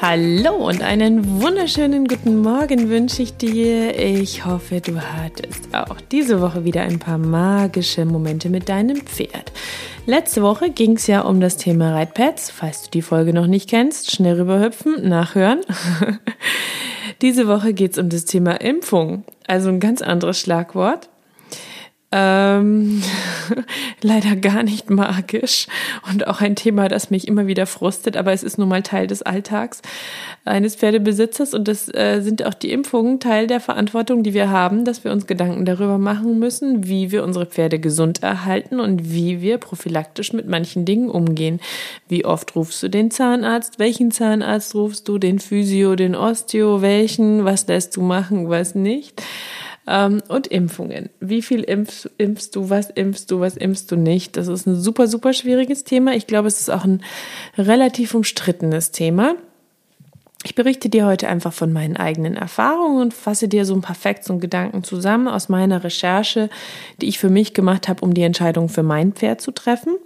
Hallo und einen wunderschönen guten Morgen wünsche ich dir. Ich hoffe, du hattest auch diese Woche wieder ein paar magische Momente mit deinem Pferd. Letzte Woche ging es ja um das Thema Reitpads. Falls du die Folge noch nicht kennst, schnell rüberhüpfen, nachhören. diese Woche geht es um das Thema Impfung. Also ein ganz anderes Schlagwort. Ähm, leider gar nicht magisch und auch ein Thema, das mich immer wieder frustet, aber es ist nun mal Teil des Alltags eines Pferdebesitzers und das äh, sind auch die Impfungen Teil der Verantwortung, die wir haben, dass wir uns Gedanken darüber machen müssen, wie wir unsere Pferde gesund erhalten und wie wir prophylaktisch mit manchen Dingen umgehen. Wie oft rufst du den Zahnarzt? Welchen Zahnarzt rufst du? Den Physio, den Osteo? Welchen? Was lässt du machen? Was nicht? Ähm, und Impfungen. Wie viel impfst, impfst du, was impfst du, was impfst du nicht? Das ist ein super, super schwieriges Thema. Ich glaube, es ist auch ein relativ umstrittenes Thema. Ich berichte dir heute einfach von meinen eigenen Erfahrungen und fasse dir so ein paar Facts und Gedanken zusammen aus meiner Recherche, die ich für mich gemacht habe, um die Entscheidung für mein Pferd zu treffen.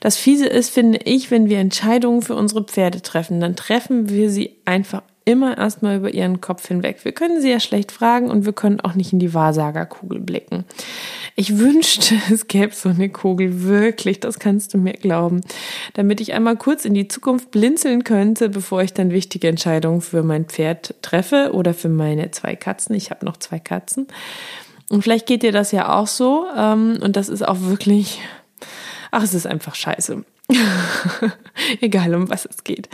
Das Fiese ist, finde ich, wenn wir Entscheidungen für unsere Pferde treffen, dann treffen wir sie einfach immer erstmal über ihren Kopf hinweg. Wir können sie ja schlecht fragen und wir können auch nicht in die Wahrsagerkugel blicken. Ich wünschte, es gäbe so eine Kugel, wirklich, das kannst du mir glauben, damit ich einmal kurz in die Zukunft blinzeln könnte, bevor ich dann wichtige Entscheidungen für mein Pferd treffe oder für meine zwei Katzen. Ich habe noch zwei Katzen. Und vielleicht geht dir das ja auch so. Ähm, und das ist auch wirklich, ach, es ist einfach scheiße. Egal um was es geht.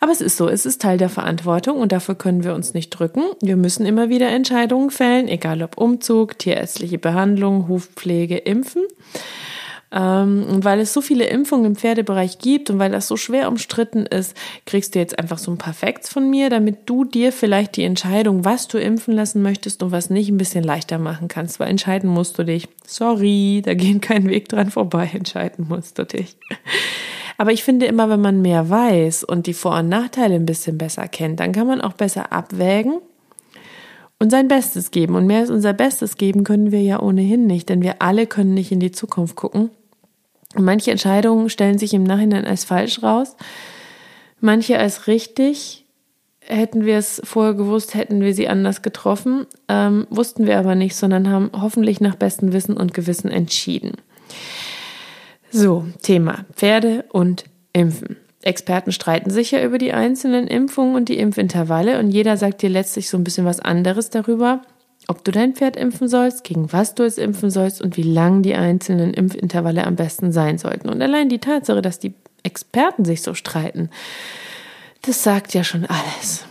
Aber es ist so, es ist Teil der Verantwortung und dafür können wir uns nicht drücken. Wir müssen immer wieder Entscheidungen fällen, egal ob Umzug, tierärztliche Behandlung, Hufpflege, Impfen. Ähm, und weil es so viele Impfungen im Pferdebereich gibt und weil das so schwer umstritten ist, kriegst du jetzt einfach so ein paar Facts von mir, damit du dir vielleicht die Entscheidung, was du impfen lassen möchtest und was nicht, ein bisschen leichter machen kannst. Weil entscheiden musst du dich. Sorry, da geht kein Weg dran vorbei. Entscheiden musst du dich. Aber ich finde immer, wenn man mehr weiß und die Vor- und Nachteile ein bisschen besser kennt, dann kann man auch besser abwägen und sein Bestes geben. Und mehr als unser Bestes geben können wir ja ohnehin nicht, denn wir alle können nicht in die Zukunft gucken. Und manche Entscheidungen stellen sich im Nachhinein als falsch raus, manche als richtig. Hätten wir es vorher gewusst, hätten wir sie anders getroffen, ähm, wussten wir aber nicht, sondern haben hoffentlich nach bestem Wissen und Gewissen entschieden. So, Thema Pferde und Impfen. Experten streiten sich ja über die einzelnen Impfungen und die Impfintervalle und jeder sagt dir letztlich so ein bisschen was anderes darüber, ob du dein Pferd impfen sollst, gegen was du es impfen sollst und wie lang die einzelnen Impfintervalle am besten sein sollten. Und allein die Tatsache, dass die Experten sich so streiten, das sagt ja schon alles.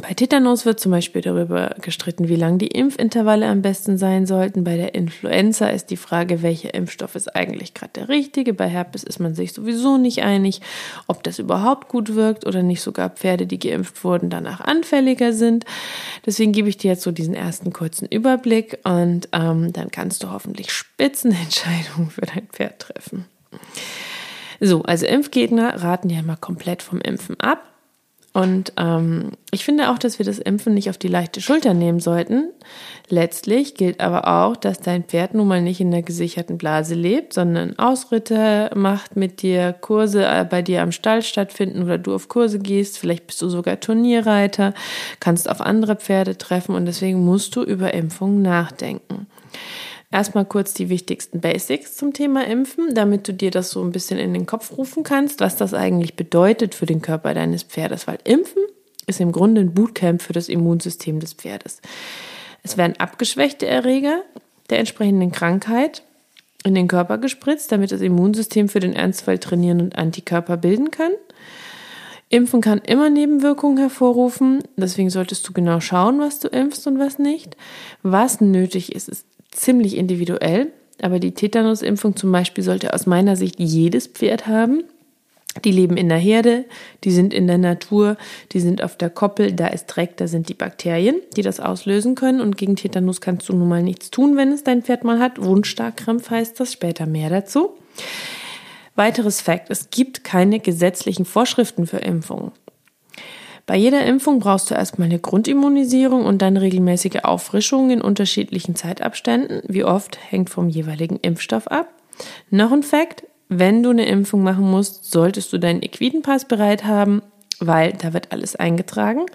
Bei Tetanus wird zum Beispiel darüber gestritten, wie lang die Impfintervalle am besten sein sollten. Bei der Influenza ist die Frage, welcher Impfstoff ist eigentlich gerade der richtige. Bei Herpes ist man sich sowieso nicht einig, ob das überhaupt gut wirkt oder nicht sogar Pferde, die geimpft wurden, danach anfälliger sind. Deswegen gebe ich dir jetzt so diesen ersten kurzen Überblick und ähm, dann kannst du hoffentlich Spitzenentscheidungen für dein Pferd treffen. So, also Impfgegner raten ja immer komplett vom Impfen ab. Und ähm, ich finde auch, dass wir das Impfen nicht auf die leichte Schulter nehmen sollten. Letztlich gilt aber auch, dass dein Pferd nun mal nicht in der gesicherten Blase lebt, sondern Ausritte macht mit dir, Kurse äh, bei dir am Stall stattfinden oder du auf Kurse gehst. Vielleicht bist du sogar Turnierreiter, kannst auf andere Pferde treffen und deswegen musst du über Impfungen nachdenken. Erstmal kurz die wichtigsten Basics zum Thema Impfen, damit du dir das so ein bisschen in den Kopf rufen kannst, was das eigentlich bedeutet für den Körper deines Pferdes. Weil Impfen ist im Grunde ein Bootcamp für das Immunsystem des Pferdes. Es werden abgeschwächte Erreger der entsprechenden Krankheit in den Körper gespritzt, damit das Immunsystem für den Ernstfall trainieren und Antikörper bilden kann. Impfen kann immer Nebenwirkungen hervorrufen, deswegen solltest du genau schauen, was du impfst und was nicht. Was nötig ist, ist ziemlich individuell, aber die Tetanusimpfung zum Beispiel sollte aus meiner Sicht jedes Pferd haben. Die leben in der Herde, die sind in der Natur, die sind auf der Koppel, da ist Dreck, da sind die Bakterien, die das auslösen können. Und gegen Tetanus kannst du nun mal nichts tun, wenn es dein Pferd mal hat. Wundstarkrampf heißt das, später mehr dazu. Weiteres Fakt, es gibt keine gesetzlichen Vorschriften für Impfungen. Bei jeder Impfung brauchst du erstmal eine Grundimmunisierung und dann regelmäßige Auffrischungen in unterschiedlichen Zeitabständen. Wie oft hängt vom jeweiligen Impfstoff ab. Noch ein Fakt, wenn du eine Impfung machen musst, solltest du deinen Equidenpass bereit haben, weil da wird alles eingetragen.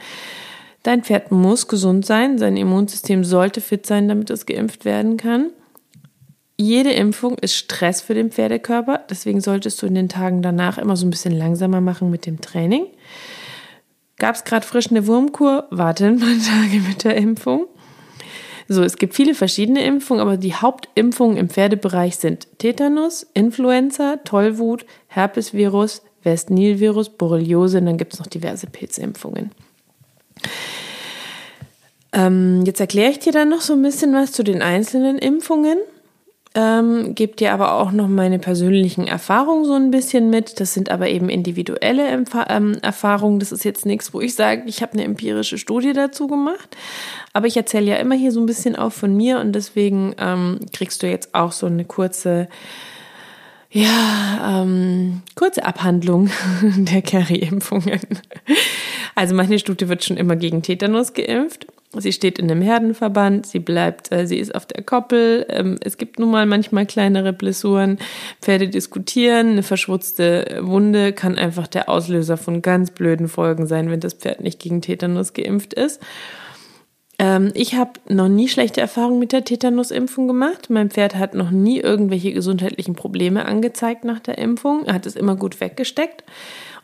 Dein Pferd muss gesund sein, sein Immunsystem sollte fit sein, damit es geimpft werden kann. Jede Impfung ist Stress für den Pferdekörper, deswegen solltest du in den Tagen danach immer so ein bisschen langsamer machen mit dem Training. Gab es gerade frisch eine Wurmkur? Warte ein paar Tage mit der Impfung. So, es gibt viele verschiedene Impfungen, aber die Hauptimpfungen im Pferdebereich sind Tetanus, Influenza, Tollwut, Herpesvirus, West-Nil-Virus, Borreliose und dann gibt es noch diverse Pilzimpfungen. Ähm, jetzt erkläre ich dir dann noch so ein bisschen was zu den einzelnen Impfungen ähm, gebe dir aber auch noch meine persönlichen Erfahrungen so ein bisschen mit. Das sind aber eben individuelle Empf ähm, Erfahrungen. Das ist jetzt nichts, wo ich sage, ich habe eine empirische Studie dazu gemacht. Aber ich erzähle ja immer hier so ein bisschen auch von mir und deswegen ähm, kriegst du jetzt auch so eine kurze ja, ähm, kurze Abhandlung der Carry-Impfungen. Also meine Studie wird schon immer gegen Tetanus geimpft. Sie steht in einem Herdenverband, sie bleibt, äh, sie ist auf der Koppel. Ähm, es gibt nun mal manchmal kleinere Blessuren. Pferde diskutieren, eine verschwutzte Wunde kann einfach der Auslöser von ganz blöden Folgen sein, wenn das Pferd nicht gegen Tetanus geimpft ist. Ähm, ich habe noch nie schlechte Erfahrungen mit der Tetanusimpfung gemacht. Mein Pferd hat noch nie irgendwelche gesundheitlichen Probleme angezeigt nach der Impfung. Er hat es immer gut weggesteckt.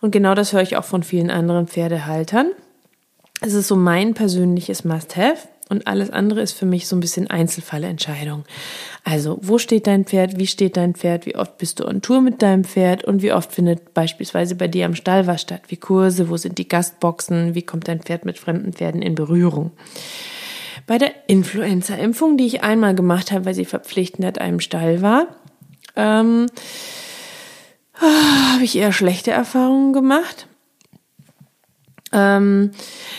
Und genau das höre ich auch von vielen anderen Pferdehaltern. Es ist so mein persönliches Must-Have und alles andere ist für mich so ein bisschen Einzelfallentscheidung. Also, wo steht dein Pferd? Wie steht dein Pferd? Wie oft bist du on Tour mit deinem Pferd? Und wie oft findet beispielsweise bei dir am Stall was statt? Wie Kurse? Wo sind die Gastboxen? Wie kommt dein Pferd mit fremden Pferden in Berührung? Bei der Influenza-Impfung, die ich einmal gemacht habe, weil sie verpflichtend at einem Stall war, ähm, habe ich eher schlechte Erfahrungen gemacht. Ähm,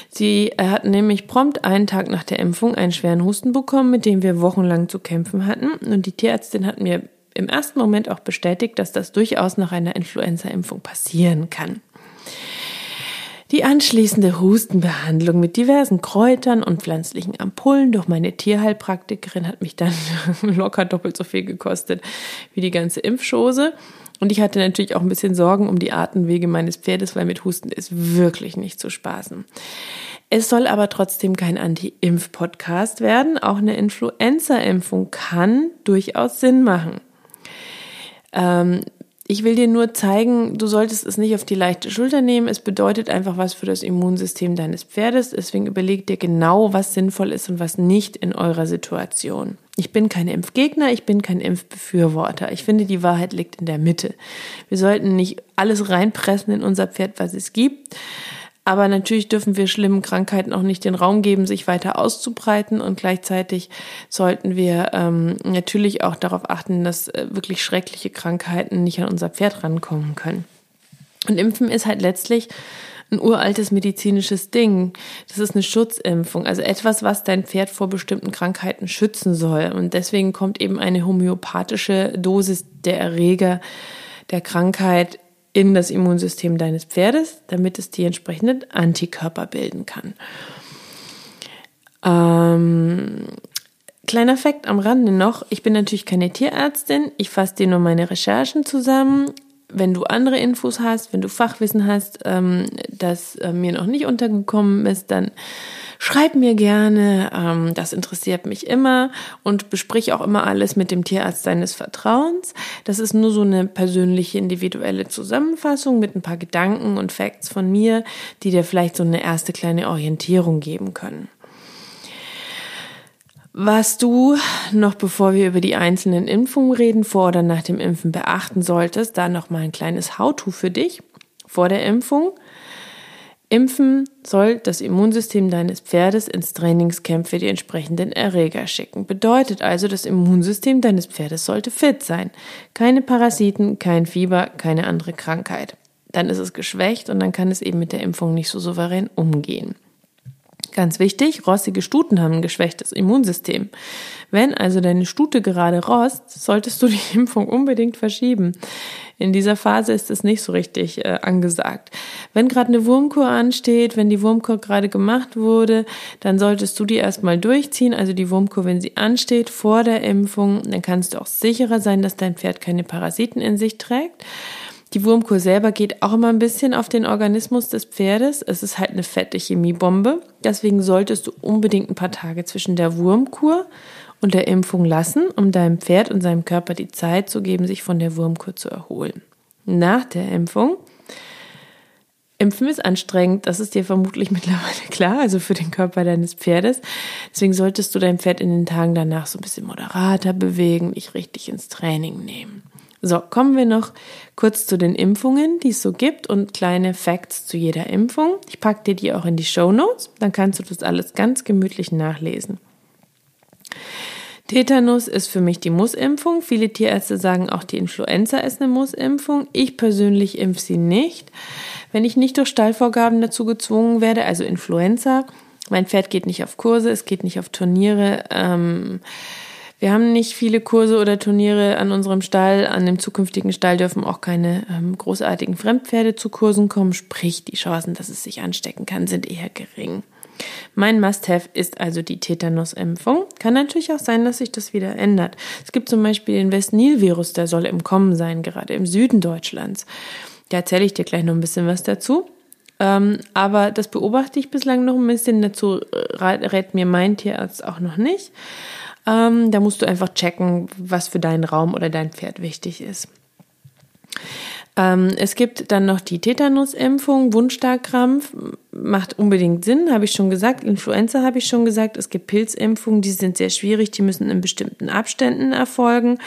sie hat nämlich prompt einen Tag nach der Impfung einen schweren Husten bekommen, mit dem wir wochenlang zu kämpfen hatten. Und die Tierärztin hat mir im ersten Moment auch bestätigt, dass das durchaus nach einer Influenza-Impfung passieren kann. Die anschließende Hustenbehandlung mit diversen Kräutern und pflanzlichen Ampullen durch meine Tierheilpraktikerin hat mich dann locker doppelt so viel gekostet wie die ganze Impfschose. Und ich hatte natürlich auch ein bisschen Sorgen um die Atemwege meines Pferdes, weil mit Husten ist wirklich nicht zu spaßen. Es soll aber trotzdem kein Anti-Impf-Podcast werden. Auch eine Influenza-Impfung kann durchaus Sinn machen. Ähm, ich will dir nur zeigen, du solltest es nicht auf die leichte Schulter nehmen. Es bedeutet einfach was für das Immunsystem deines Pferdes. Deswegen überleg dir genau, was sinnvoll ist und was nicht in eurer Situation. Ich bin kein Impfgegner, ich bin kein Impfbefürworter. Ich finde, die Wahrheit liegt in der Mitte. Wir sollten nicht alles reinpressen in unser Pferd, was es gibt. Aber natürlich dürfen wir schlimmen Krankheiten auch nicht den Raum geben, sich weiter auszubreiten. Und gleichzeitig sollten wir ähm, natürlich auch darauf achten, dass äh, wirklich schreckliche Krankheiten nicht an unser Pferd rankommen können. Und Impfen ist halt letztlich ein uraltes medizinisches Ding. Das ist eine Schutzimpfung, also etwas, was dein Pferd vor bestimmten Krankheiten schützen soll. Und deswegen kommt eben eine homöopathische Dosis der Erreger der Krankheit in das Immunsystem deines Pferdes, damit es die entsprechenden Antikörper bilden kann. Ähm, kleiner Fakt am Rande noch, ich bin natürlich keine Tierärztin, ich fasse dir nur meine Recherchen zusammen. Wenn du andere Infos hast, wenn du Fachwissen hast, ähm, das äh, mir noch nicht untergekommen ist, dann Schreib mir gerne, ähm, das interessiert mich immer und besprich auch immer alles mit dem Tierarzt deines Vertrauens. Das ist nur so eine persönliche, individuelle Zusammenfassung mit ein paar Gedanken und Facts von mir, die dir vielleicht so eine erste kleine Orientierung geben können. Was du noch bevor wir über die einzelnen Impfungen reden, vor oder nach dem Impfen beachten solltest, da noch mal ein kleines How-to für dich vor der Impfung. Impfen soll das Immunsystem deines Pferdes ins Trainingscamp für die entsprechenden Erreger schicken. Bedeutet also, das Immunsystem deines Pferdes sollte fit sein. Keine Parasiten, kein Fieber, keine andere Krankheit. Dann ist es geschwächt und dann kann es eben mit der Impfung nicht so souverän umgehen. Ganz wichtig, rossige Stuten haben ein geschwächtes Immunsystem. Wenn also deine Stute gerade rost, solltest du die Impfung unbedingt verschieben. In dieser Phase ist es nicht so richtig äh, angesagt. Wenn gerade eine Wurmkur ansteht, wenn die Wurmkur gerade gemacht wurde, dann solltest du die erstmal durchziehen. Also die Wurmkur, wenn sie ansteht vor der Impfung, dann kannst du auch sicherer sein, dass dein Pferd keine Parasiten in sich trägt. Die Wurmkur selber geht auch immer ein bisschen auf den Organismus des Pferdes. Es ist halt eine fette Chemiebombe. Deswegen solltest du unbedingt ein paar Tage zwischen der Wurmkur und der Impfung lassen, um deinem Pferd und seinem Körper die Zeit zu geben, sich von der Wurmkur zu erholen. Nach der Impfung Impfen ist anstrengend, das ist dir vermutlich mittlerweile klar, also für den Körper deines Pferdes. Deswegen solltest du dein Pferd in den Tagen danach so ein bisschen moderater bewegen, dich richtig ins Training nehmen. So, kommen wir noch kurz zu den Impfungen, die es so gibt und kleine Facts zu jeder Impfung. Ich packe dir die auch in die Show Notes, dann kannst du das alles ganz gemütlich nachlesen. Tetanus ist für mich die Mussimpfung. Viele Tierärzte sagen auch, die Influenza ist eine Mussimpfung. Ich persönlich impfe sie nicht. Wenn ich nicht durch Stallvorgaben dazu gezwungen werde, also Influenza, mein Pferd geht nicht auf Kurse, es geht nicht auf Turniere, ähm, wir haben nicht viele Kurse oder Turniere an unserem Stall. An dem zukünftigen Stall dürfen auch keine ähm, großartigen Fremdpferde zu Kursen kommen. Sprich, die Chancen, dass es sich anstecken kann, sind eher gering. Mein Must-Have ist also die Tetanus-Impfung. Kann natürlich auch sein, dass sich das wieder ändert. Es gibt zum Beispiel den West-Nil-Virus, der soll im Kommen sein, gerade im Süden Deutschlands. Da erzähle ich dir gleich noch ein bisschen was dazu. Ähm, aber das beobachte ich bislang noch ein bisschen. Dazu rät mir mein Tierarzt auch noch nicht. Ähm, da musst du einfach checken, was für deinen Raum oder dein Pferd wichtig ist. Ähm, es gibt dann noch die Tetanusimpfung, Wundstarkrampf, macht unbedingt Sinn, habe ich schon gesagt. Influenza habe ich schon gesagt. Es gibt Pilzimpfungen, die sind sehr schwierig, die müssen in bestimmten Abständen erfolgen.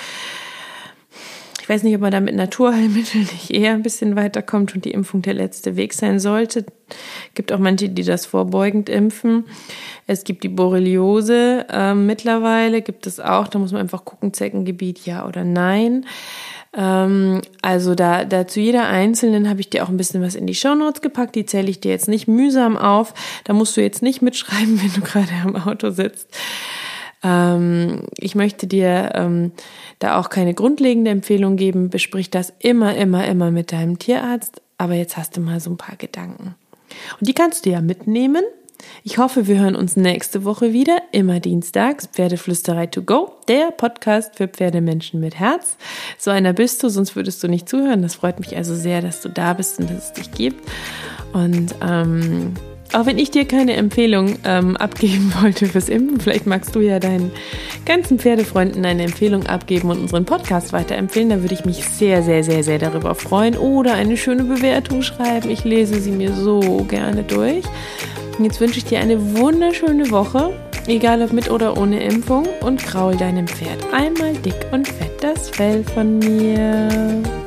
Ich weiß nicht, ob man da mit Naturheilmitteln nicht eher ein bisschen weiterkommt und die Impfung der letzte Weg sein sollte. Es gibt auch manche, die das vorbeugend impfen. Es gibt die Borreliose äh, mittlerweile, gibt es auch. Da muss man einfach gucken, Zeckengebiet ja oder nein. Ähm, also da, da zu jeder einzelnen habe ich dir auch ein bisschen was in die Shownotes gepackt. Die zähle ich dir jetzt nicht mühsam auf. Da musst du jetzt nicht mitschreiben, wenn du gerade am Auto sitzt. Ähm, ich möchte dir ähm, da auch keine grundlegende Empfehlung geben. Besprich das immer, immer, immer mit deinem Tierarzt. Aber jetzt hast du mal so ein paar Gedanken. Und die kannst du ja mitnehmen ich hoffe, wir hören uns nächste Woche wieder, immer dienstags, Pferdeflüsterei to go, der Podcast für Pferdemenschen mit Herz. So einer bist du, sonst würdest du nicht zuhören. Das freut mich also sehr, dass du da bist und dass es dich gibt. Und ähm, auch wenn ich dir keine Empfehlung ähm, abgeben wollte fürs Impfen, vielleicht magst du ja deinen ganzen Pferdefreunden eine Empfehlung abgeben und unseren Podcast weiterempfehlen. Da würde ich mich sehr, sehr, sehr, sehr darüber freuen. Oder eine schöne Bewertung schreiben. Ich lese sie mir so gerne durch. Jetzt wünsche ich dir eine wunderschöne Woche, egal ob mit oder ohne Impfung, und kraul deinem Pferd einmal dick und fett das Fell von mir.